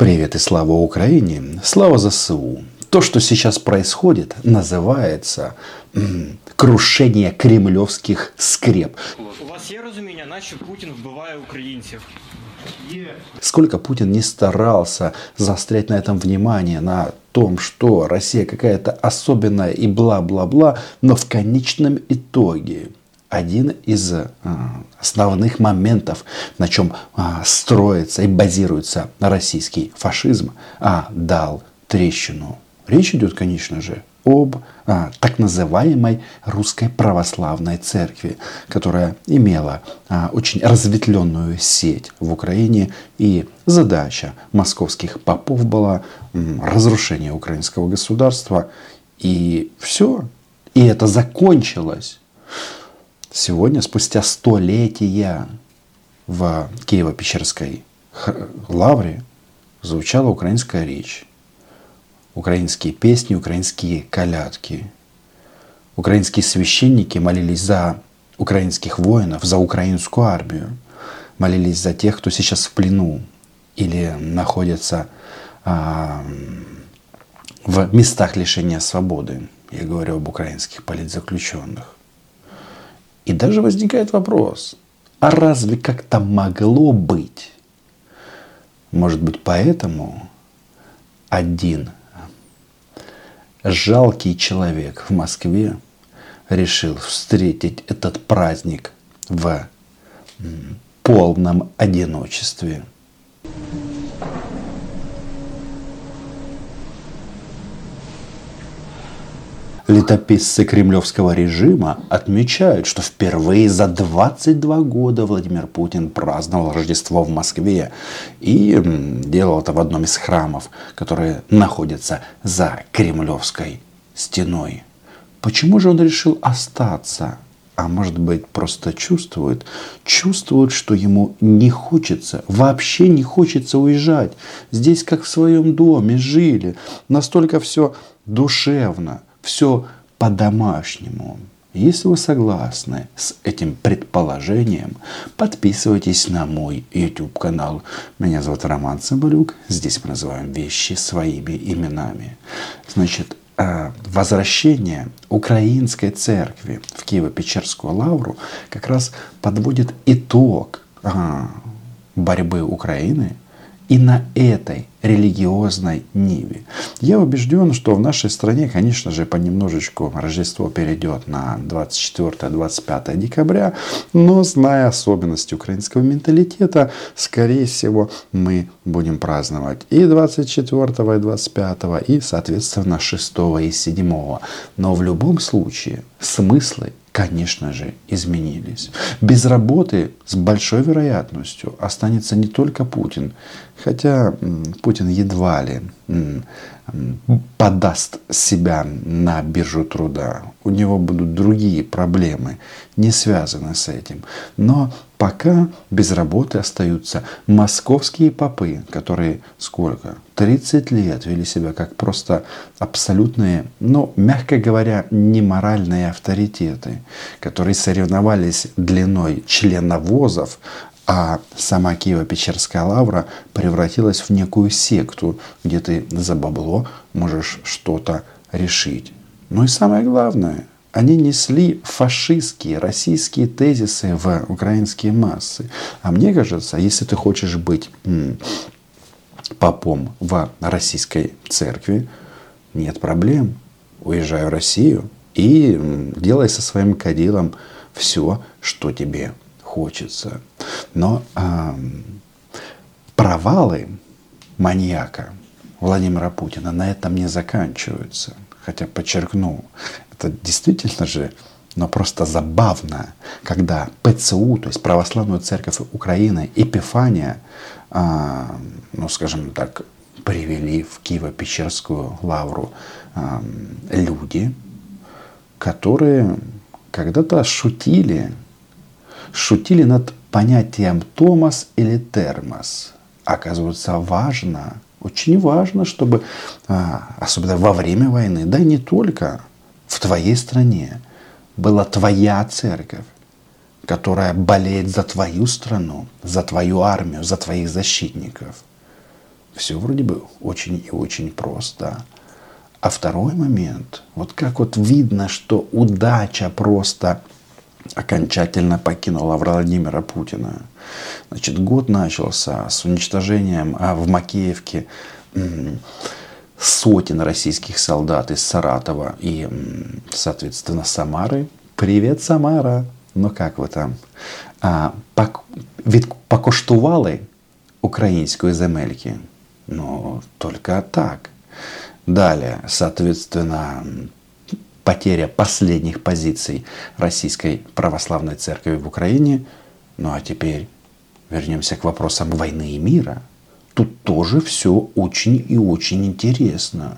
Привет и слава Украине, слава ЗСУ. То, что сейчас происходит, называется м, крушение кремлевских скреп. У вас є розуміння, наче Путін вбиває українців? Сколько Путин не старался заострять на этом внимание, на том, что Россия какая-то особенная и бла-бла-бла, но в конечном итоге один из а, основных моментов, на чем а, строится и базируется российский фашизм, а, дал трещину. Речь идет, конечно же, об а, так называемой русской православной церкви, которая имела очень разветвленную сеть в Украине. И задача московских попов была разрушение украинского государства. И все. И это закончилось. Сегодня, спустя столетия, в Киево-Печерской лавре звучала украинская речь украинские песни, украинские колядки. Украинские священники молились за украинских воинов, за украинскую армию, молились за тех, кто сейчас в плену или находится а, в местах лишения свободы. Я говорю об украинских политзаключенных. И даже возникает вопрос, а разве как-то могло быть? Может быть, поэтому один жалкий человек в Москве решил встретить этот праздник в полном одиночестве. Летописцы кремлевского режима отмечают, что впервые за 22 года Владимир Путин праздновал Рождество в Москве и делал это в одном из храмов, которые находятся за Кремлевской стеной. Почему же он решил остаться? А может быть просто чувствует, чувствует, что ему не хочется, вообще не хочется уезжать. Здесь как в своем доме жили, настолько все душевно, все по-домашнему. Если вы согласны с этим предположением, подписывайтесь на мой YouTube канал. Меня зовут Роман Цымбалюк. Здесь мы называем вещи своими именами. Значит, э, возвращение украинской церкви в Киево-Печерскую лавру как раз подводит итог а, борьбы Украины и на этой религиозной ниве. Я убежден, что в нашей стране, конечно же, понемножечку Рождество перейдет на 24-25 декабря, но зная особенности украинского менталитета, скорее всего, мы будем праздновать и 24 и 25, и, соответственно, 6 и 7. Но в любом случае смыслы конечно же, изменились. Без работы с большой вероятностью останется не только Путин, хотя Путин едва ли подаст себя на биржу труда. У него будут другие проблемы, не связанные с этим. Но пока без работы остаются московские попы, которые сколько? 30 лет вели себя как просто абсолютные, ну, мягко говоря, неморальные авторитеты, которые соревновались длиной членовозов, а сама Киево-Печерская лавра превратилась в некую секту, где ты за бабло можешь что-то решить. Ну и самое главное, они несли фашистские, российские тезисы в украинские массы. А мне кажется, если ты хочешь быть попом в российской церкви, нет проблем. Уезжай в Россию и делай со своим кадилом все, что тебе хочется. Но э, провалы маньяка Владимира Путина на этом не заканчиваются. Хотя, подчеркну, это действительно же, но просто забавно, когда ПЦУ, то есть Православную Церковь Украины, Эпифания, э, ну, скажем так, привели в Киево-Печерскую лавру э, люди, которые когда-то шутили шутили над понятием Томас или термос. Оказывается, важно, очень важно, чтобы, а, особенно во время войны, да и не только в твоей стране, была твоя церковь, которая болеет за твою страну, за твою армию, за твоих защитников. все вроде бы очень и очень просто. А второй момент, вот как вот видно, что удача просто окончательно покинула Владимира Путина. Значит, год начался с уничтожением а, в Макеевке сотен российских солдат из Саратова и, соответственно, Самары. Привет, Самара! Ну как вы там? А, пок... Від покуштували української земельки? Ну, только так. Далее, соответственно, потеря последних позиций Российской Православной Церкви в Украине. Ну а теперь вернемся к вопросам войны и мира. Тут тоже все очень и очень интересно.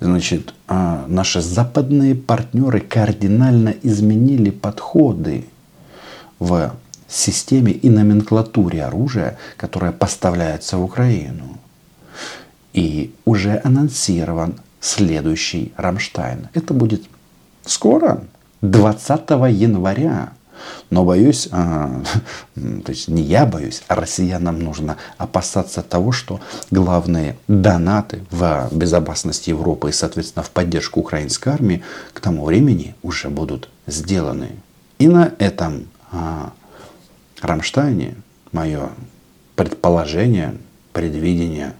Значит, а, наши западные партнеры кардинально изменили подходы в системе и номенклатуре оружия, которое поставляется в Украину. И уже анонсирован следующий Рамштайн. Это будет скоро, 20 января. Но боюсь, а, то есть не я боюсь, а россиянам нужно опасаться того, что главные донаты в безопасности Европы и, соответственно, в поддержку украинской армии к тому времени уже будут сделаны. И на этом а, Рамштайне мое предположение, предвидение –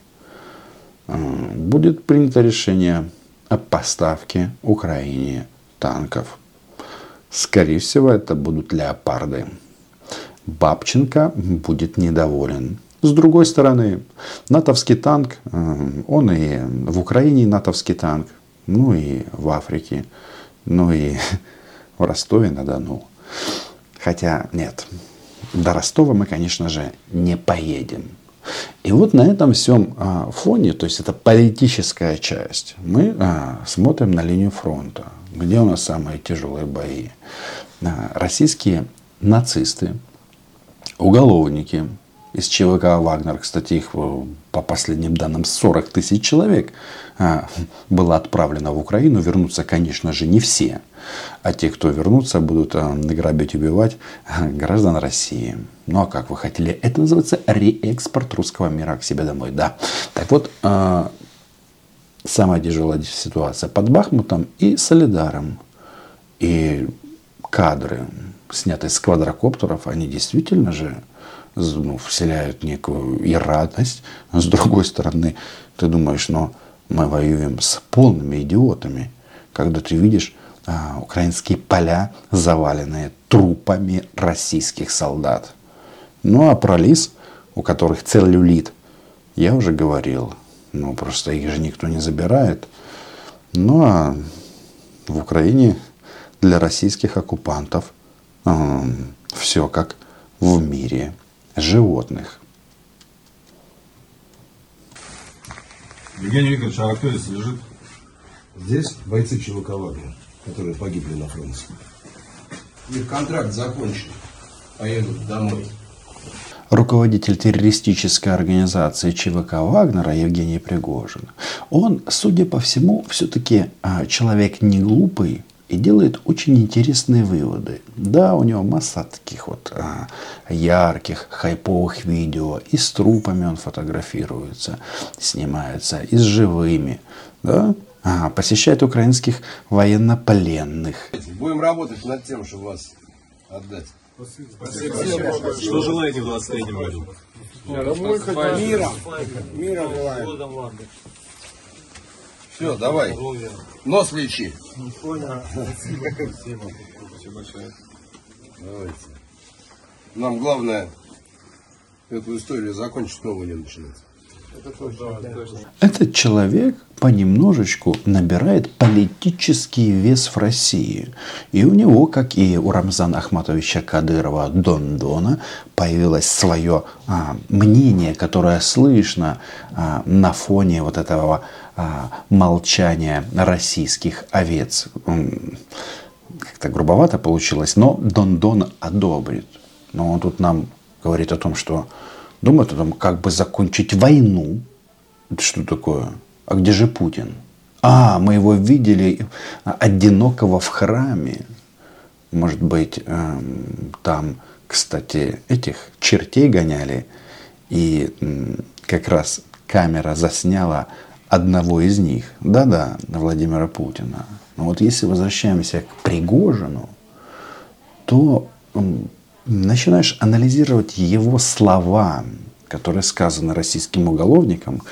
будет принято решение о поставке Украине танков. Скорее всего, это будут леопарды. Бабченко будет недоволен. С другой стороны, натовский танк, э, он и в Украине натовский танк, ну и в Африке, ну и в Ростове-на-Дону. Хотя нет, до Ростова мы, конечно же, не поедем. И вот на этом всем а, фоне, то есть это политическая часть, мы а, смотрим на линию фронта, где у нас самые тяжелые бои. А, российские нацисты, уголовники из ЧВК «Вагнер», кстати, их э, по последним данным 40 тысяч человек было отправлено в Украину. Вернутся, конечно же, не все. А те, кто вернутся, будут грабить, убивать граждан России. Ну а как вы хотели? Это называется реэкспорт русского мира к себе домой. Да. Так вот, а, самая тяжелая ситуация под Бахмутом и Солидаром. И кадры, снятые с квадрокоптеров, они действительно же ну, вселяют некую и радость. Но с другой стороны, ты думаешь, ну, мы воюем с полными идиотами. Когда ты видишь а, украинские поля, заваленные трупами российских солдат. Ну а про лис, у которых целлюлит, я уже говорил. Ну просто их же никто не забирает. Ну а в Украине для российских оккупантов э, все как в мире животных. Евгений Викторович, а кто здесь лежит? Здесь бойцы ЧВК Вагнер, которые погибли на фронте. Их контракт закончен. Поедут домой руководитель террористической организации ЧВК Вагнера Евгений Пригожин, он, судя по всему, все-таки а, человек не глупый и делает очень интересные выводы. Да, у него масса таких вот а, ярких, хайповых видео. И с трупами он фотографируется, снимается, и с живыми. Да? А, посещает украинских военнопленных. Будем работать над тем, чтобы вас отдать. Спасибо. Спасибо. Что желаете в 23 году? Мира. Мира желаем. Все, давай. Нос лечи. Понял. Спасибо. Спасибо большое. Давайте. Нам главное эту историю закончить, новую не начинать. Этот человек понемножечку набирает политический вес в России. И у него, как и у Рамзана Ахматовича Кадырова Дондона, появилось свое а, мнение, которое слышно а, на фоне вот этого а, молчания российских овец. Как-то грубовато получилось, но Дондон одобрит. Но он тут нам говорит о том, что думает о том, как бы закончить войну. Это что такое? А где же Путин? А, мы его видели одинокого в храме. Может быть, эм, там, кстати, этих чертей гоняли. И как раз камера засняла одного из них. Да-да, Владимира Путина. Но вот если возвращаемся к Пригожину, то начинаешь анализировать его слова, которые сказаны российским уголовникам,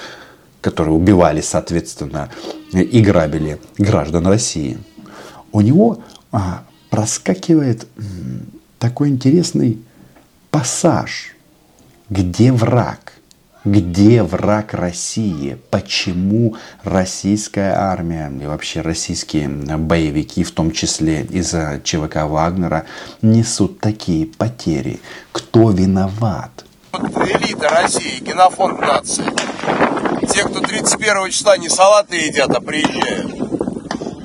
которые убивали, соответственно, и грабили граждан России, у него а, проскакивает такой интересный пассаж, где враг, где враг России, почему российская армия и вообще российские боевики, в том числе из ЧВК Вагнера, несут такие потери, кто виноват. Элита России, генофонд нации. Те, кто 31 числа не салаты едят, а приезжают.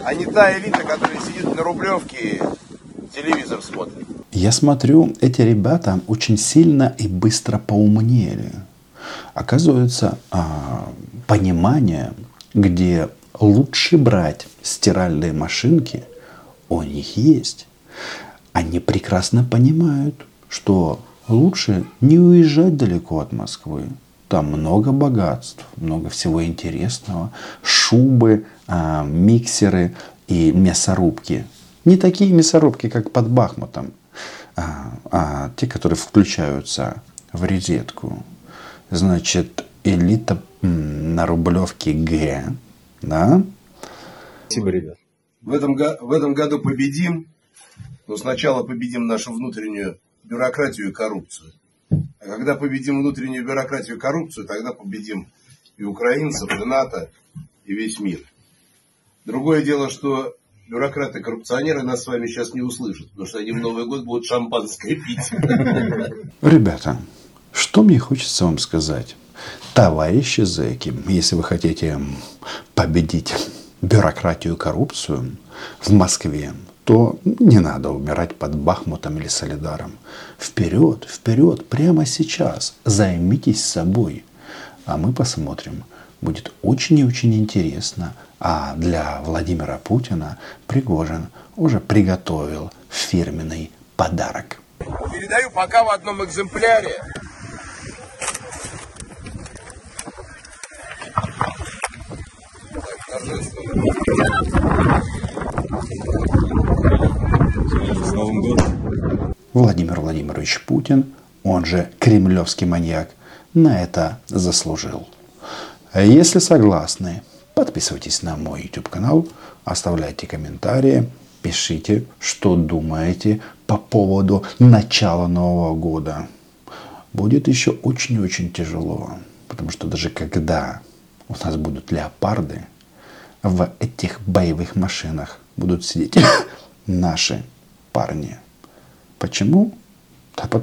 А не та элита, которая сидит на Рублевке и телевизор смотрит. Я смотрю, эти ребята очень сильно и быстро поумнели. Оказывается, а, понимание, где лучше брать стиральные машинки, у них есть. Они прекрасно понимают, что лучше не уезжать далеко от Москвы. Там много богатств, много всего интересного. Шубы, а, миксеры и мясорубки. Не такие мясорубки, как под Бахмутом, а, а те, которые включаются в розетку. Значит, элита на Рублевке Г. Да? Спасибо, ребят. В этом, в этом году победим, но сначала победим нашу внутреннюю бюрократию и коррупцию. А когда победим внутреннюю бюрократию и коррупцию, тогда победим и украинцев, и НАТО, и весь мир. Другое дело, что бюрократы коррупционеры нас с вами сейчас не услышат, потому что они в Новый год будут шампанское пить. Ребята, что мне хочется вам сказать? Товарищи зэки, если вы хотите победить бюрократию и коррупцию в Москве, то не надо умирать под Бахмутом или Солидаром. Вперед, вперед, прямо сейчас. Займитесь собой. А мы посмотрим. Будет очень и очень интересно. А для Владимира Путина Пригожин уже приготовил фирменный подарок. Передаю пока в одном экземпляре. С Новым годом. Владимир Владимирович Путин, он же кремлевский маньяк, на это заслужил. Если согласны, подписывайтесь на мой YouTube канал, оставляйте комментарии, пишите, что думаете по поводу начала Нового года. Будет еще очень-очень тяжело, потому что даже когда у нас будут леопарды, в этих боевых машинах будут сидеть наши парни. Почему?